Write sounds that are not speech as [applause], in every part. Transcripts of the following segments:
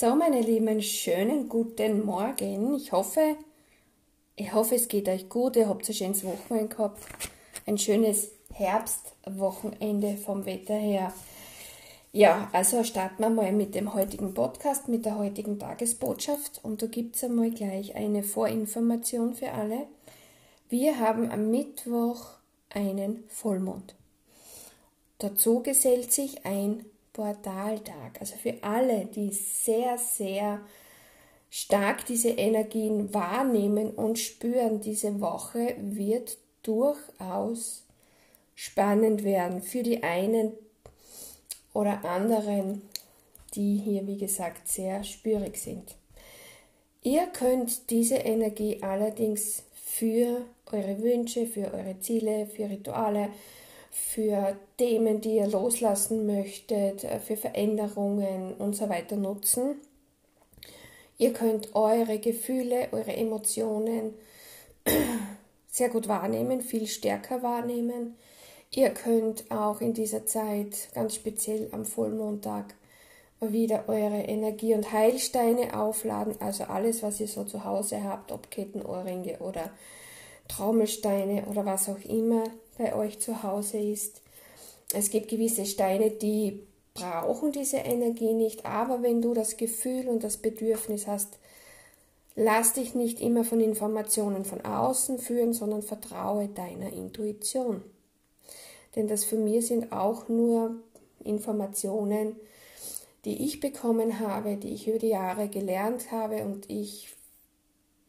So, meine Lieben, schönen guten Morgen. Ich hoffe, ich hoffe, es geht euch gut. Ihr habt ein schönes Wochenende gehabt. Ein schönes Herbstwochenende vom Wetter her. Ja, also starten wir mal mit dem heutigen Podcast, mit der heutigen Tagesbotschaft. Und da gibt es einmal gleich eine Vorinformation für alle. Wir haben am Mittwoch einen Vollmond. Dazu gesellt sich ein Portaltag. Also für alle, die sehr, sehr stark diese Energien wahrnehmen und spüren, diese Woche wird durchaus spannend werden. Für die einen oder anderen, die hier, wie gesagt, sehr spürig sind. Ihr könnt diese Energie allerdings für eure Wünsche, für eure Ziele, für Rituale, für Themen, die ihr loslassen möchtet, äh, für Veränderungen und so weiter nutzen. Ihr könnt eure Gefühle, eure Emotionen [clears throat] sehr gut wahrnehmen, viel stärker wahrnehmen. Ihr könnt auch in dieser Zeit, ganz speziell am Vollmontag, wieder eure Energie- und Heilsteine aufladen, also alles, was ihr so zu Hause habt, ob Kettenohrringe oder Trommelsteine oder was auch immer bei euch zu Hause ist. Es gibt gewisse Steine, die brauchen diese Energie nicht, aber wenn du das Gefühl und das Bedürfnis hast, lass dich nicht immer von Informationen von außen führen, sondern vertraue deiner Intuition. Denn das für mich sind auch nur Informationen, die ich bekommen habe, die ich über die Jahre gelernt habe und ich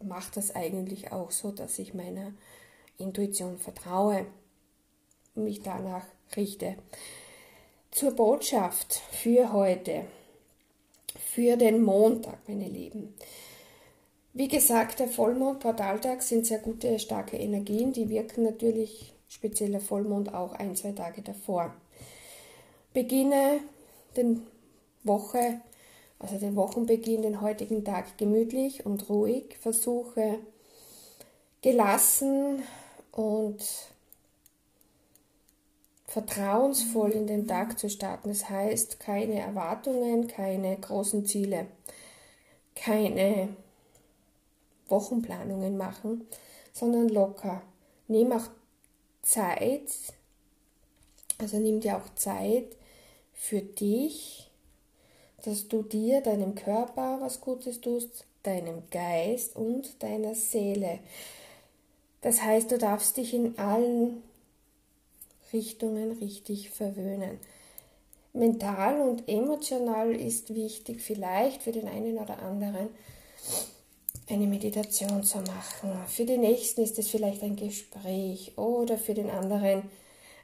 mache das eigentlich auch so, dass ich meiner Intuition vertraue und mich danach richte. Zur Botschaft für heute, für den Montag, meine Lieben. Wie gesagt, der Vollmond, Portaltag sind sehr gute, starke Energien, die wirken natürlich speziell der Vollmond auch ein, zwei Tage davor. Beginne den Woche also den Wochenbeginn, den heutigen Tag gemütlich und ruhig. Versuche gelassen und vertrauensvoll in den Tag zu starten. Das heißt, keine Erwartungen, keine großen Ziele, keine Wochenplanungen machen, sondern locker. Nimm auch Zeit, also nimm dir auch Zeit für dich, dass du dir, deinem Körper was Gutes tust, deinem Geist und deiner Seele. Das heißt, du darfst dich in allen Richtungen richtig verwöhnen. Mental und emotional ist wichtig, vielleicht für den einen oder anderen eine Meditation zu machen. Für den nächsten ist es vielleicht ein Gespräch oder für den anderen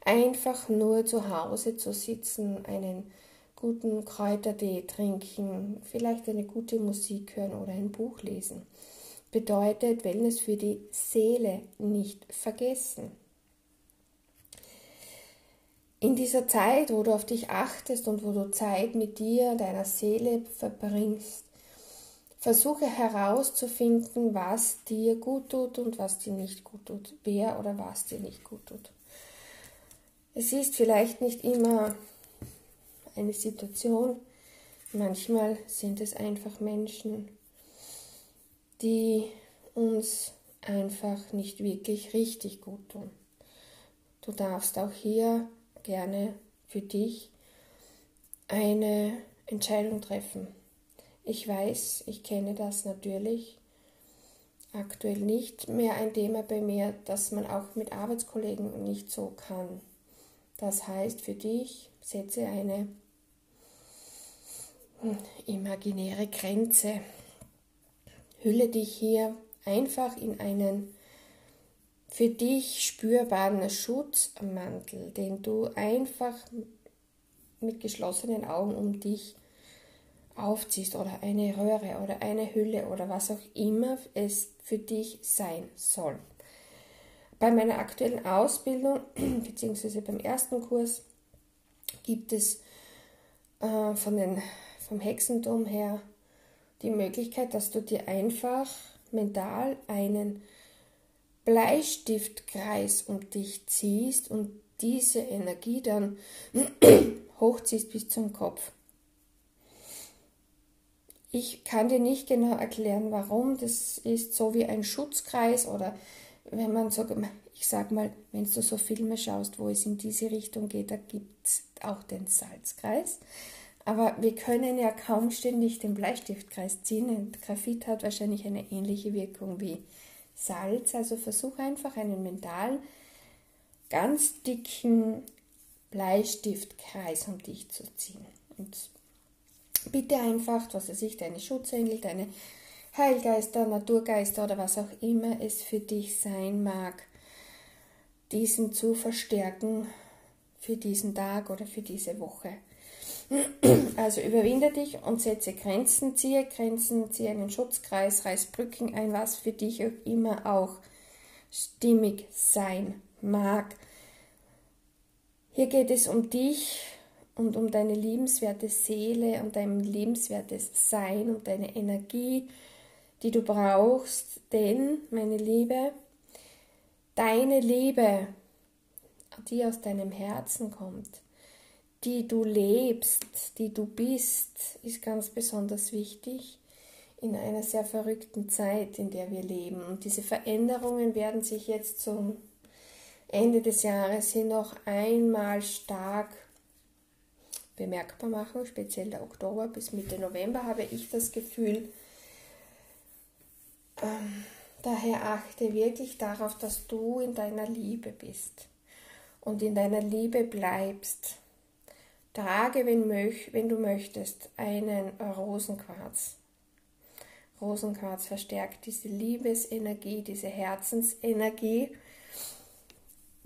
einfach nur zu Hause zu sitzen, einen guten Kräutertee trinken, vielleicht eine gute Musik hören oder ein Buch lesen. Bedeutet Wellness für die Seele nicht vergessen. In dieser Zeit, wo du auf dich achtest und wo du Zeit mit dir, deiner Seele verbringst, versuche herauszufinden, was dir gut tut und was dir nicht gut tut, wer oder was dir nicht gut tut. Es ist vielleicht nicht immer eine Situation. Manchmal sind es einfach Menschen, die uns einfach nicht wirklich richtig gut tun. Du darfst auch hier gerne für dich eine Entscheidung treffen. Ich weiß, ich kenne das natürlich aktuell nicht mehr ein Thema bei mir, dass man auch mit Arbeitskollegen nicht so kann. Das heißt für dich, setze eine imaginäre Grenze. Hülle dich hier einfach in einen für dich spürbaren Schutzmantel, den du einfach mit geschlossenen Augen um dich aufziehst oder eine Röhre oder eine Hülle oder was auch immer es für dich sein soll. Bei meiner aktuellen Ausbildung [clears throat] bzw. beim ersten Kurs gibt es äh, von den vom Hexentum her die Möglichkeit, dass du dir einfach mental einen Bleistiftkreis um dich ziehst und diese Energie dann [clears throat] hochziehst bis zum Kopf. Ich kann dir nicht genau erklären, warum. Das ist so wie ein Schutzkreis oder wenn man so, ich sag mal, wenn du so Filme schaust, wo es in diese Richtung geht, da gibt es auch den Salzkreis. Aber wir können ja kaum ständig den Bleistiftkreis ziehen. Graphit hat wahrscheinlich eine ähnliche Wirkung wie Salz. Also versuche einfach einen mental ganz dicken Bleistiftkreis um dich zu ziehen. Und bitte einfach, was weiß ich, deine Schutzengel, deine Heilgeister, Naturgeister oder was auch immer es für dich sein mag, diesen zu verstärken für diesen Tag oder für diese Woche. [clears throat] Also überwinde dich und setze Grenzen, ziehe Grenzen, ziehe einen Schutzkreis, reiß Brücken ein, was für dich auch immer auch stimmig sein mag. Hier geht es um dich und um deine liebenswerte Seele, um dein liebenswertes Sein, um deine Energie, die du brauchst. Denn, meine Liebe, deine Liebe, die aus deinem Herzen kommt, die du lebst, die du bist, ist ganz besonders wichtig in einer sehr verrückten Zeit, in der wir leben. Und diese Veränderungen werden sich jetzt zum Ende des Jahres hin noch einmal stark bemerkbar machen, speziell der Oktober bis Mitte November habe ich das Gefühl. Ähm, daher achte wirklich darauf, dass du in deiner Liebe bist und in deiner Liebe bleibst. Trage, wenn, möch, wenn du möchtest, einen Rosenquarz. Rosenquarz verstärkt diese Liebesenergie, diese Herzensenergie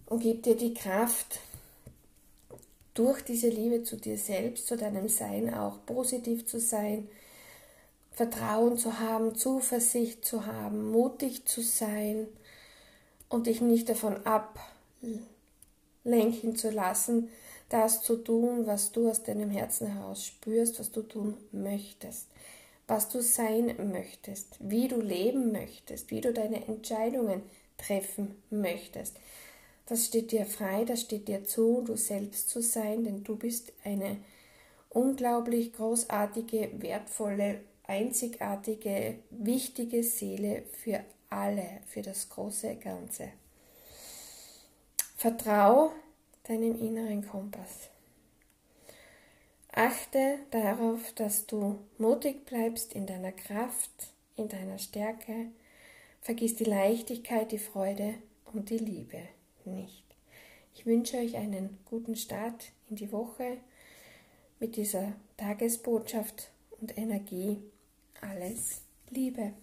und gibt dir die Kraft, durch diese Liebe zu dir selbst, zu deinem Sein auch positiv zu sein, Vertrauen zu haben, Zuversicht zu haben, mutig zu sein und dich nicht davon ablenken zu lassen, das zu tun, was du aus deinem Herzen heraus spürst, was du tun möchtest, was du sein möchtest, wie du leben möchtest, wie du deine Entscheidungen treffen möchtest. Das steht dir frei, das steht dir zu, du selbst zu sein, denn du bist eine unglaublich großartige, wertvolle, einzigartige, wichtige Seele für alle, für das große Ganze. Vertrau deinem inneren Kompass. Achte darauf, dass du mutig bleibst in deiner Kraft, in deiner Stärke. Vergiss die Leichtigkeit, die Freude und die Liebe nicht. Ich wünsche euch einen guten Start in die Woche mit dieser Tagesbotschaft und Energie. Alles Liebe.